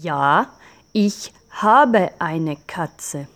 Ja, ich habe eine Katze.